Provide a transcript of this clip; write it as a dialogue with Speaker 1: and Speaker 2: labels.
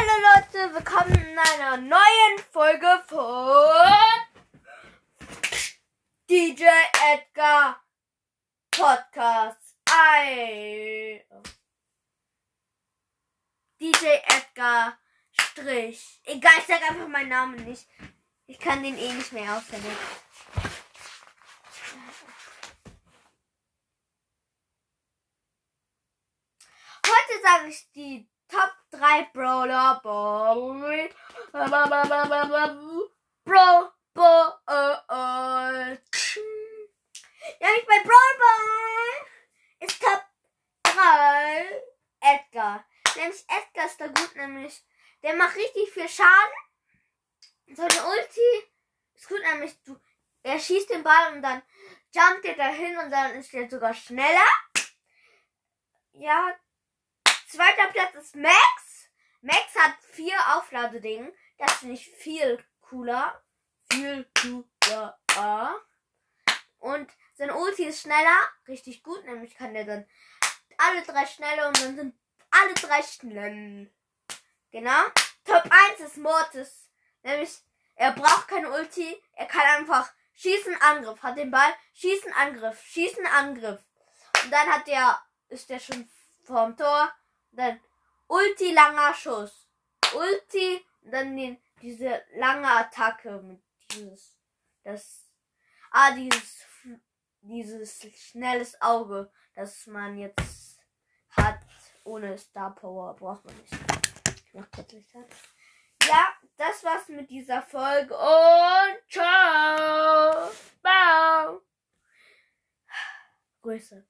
Speaker 1: Hallo Leute, willkommen in einer neuen Folge von DJ Edgar Podcast. Ei. DJ Edgar Strich. Egal, ich sag einfach meinen Namen nicht. Ich kann den eh nicht mehr auswendig. Heute sage ich die 3 Brawler. Boy. Bro, Ball. Ja, ich bei Brawl Ball ist Top 3 Edgar. Nämlich Edgar ist da gut, nämlich der macht richtig viel Schaden. Seine Ulti ist gut, nämlich du, er schießt den Ball und dann jumpt er dahin und dann ist er sogar schneller. Ja, zweiter Platz ist Max. Max hat vier Aufladedingen. Das finde ich viel cooler. Viel cooler. Und sein Ulti ist schneller. Richtig gut. Nämlich kann er dann alle drei schnelle und dann sind alle drei schnell. Genau. Top 1 ist Mortis. Nämlich, er braucht kein Ulti. Er kann einfach schießen, Angriff. Hat den Ball. Schießen, Angriff. Schießen, Angriff. Und dann hat der, ist der schon vorm Tor. Dann Ulti, langer Schuss. Ulti, dann den, diese lange Attacke mit dieses, das, ah, dieses, dieses schnelles Auge, das man jetzt hat. Ohne Star Power braucht man nicht. Ja, das war's mit dieser Folge und ciao. Bye. Grüße.